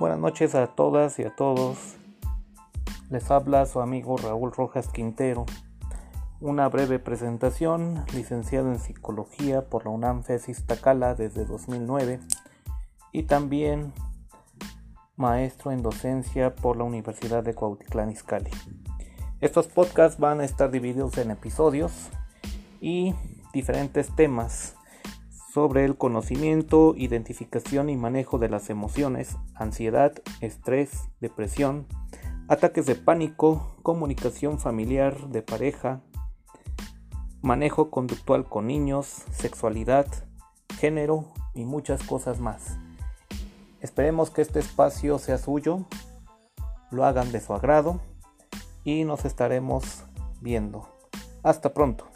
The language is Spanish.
Buenas noches a todas y a todos. Les habla su amigo Raúl Rojas Quintero. Una breve presentación, licenciado en Psicología por la UNAM FESIS Tacala desde 2009 y también maestro en docencia por la Universidad de Cuautitlán Izcalli. Estos podcasts van a estar divididos en episodios y diferentes temas sobre el conocimiento, identificación y manejo de las emociones, ansiedad, estrés, depresión, ataques de pánico, comunicación familiar, de pareja, manejo conductual con niños, sexualidad, género y muchas cosas más. Esperemos que este espacio sea suyo, lo hagan de su agrado y nos estaremos viendo. Hasta pronto.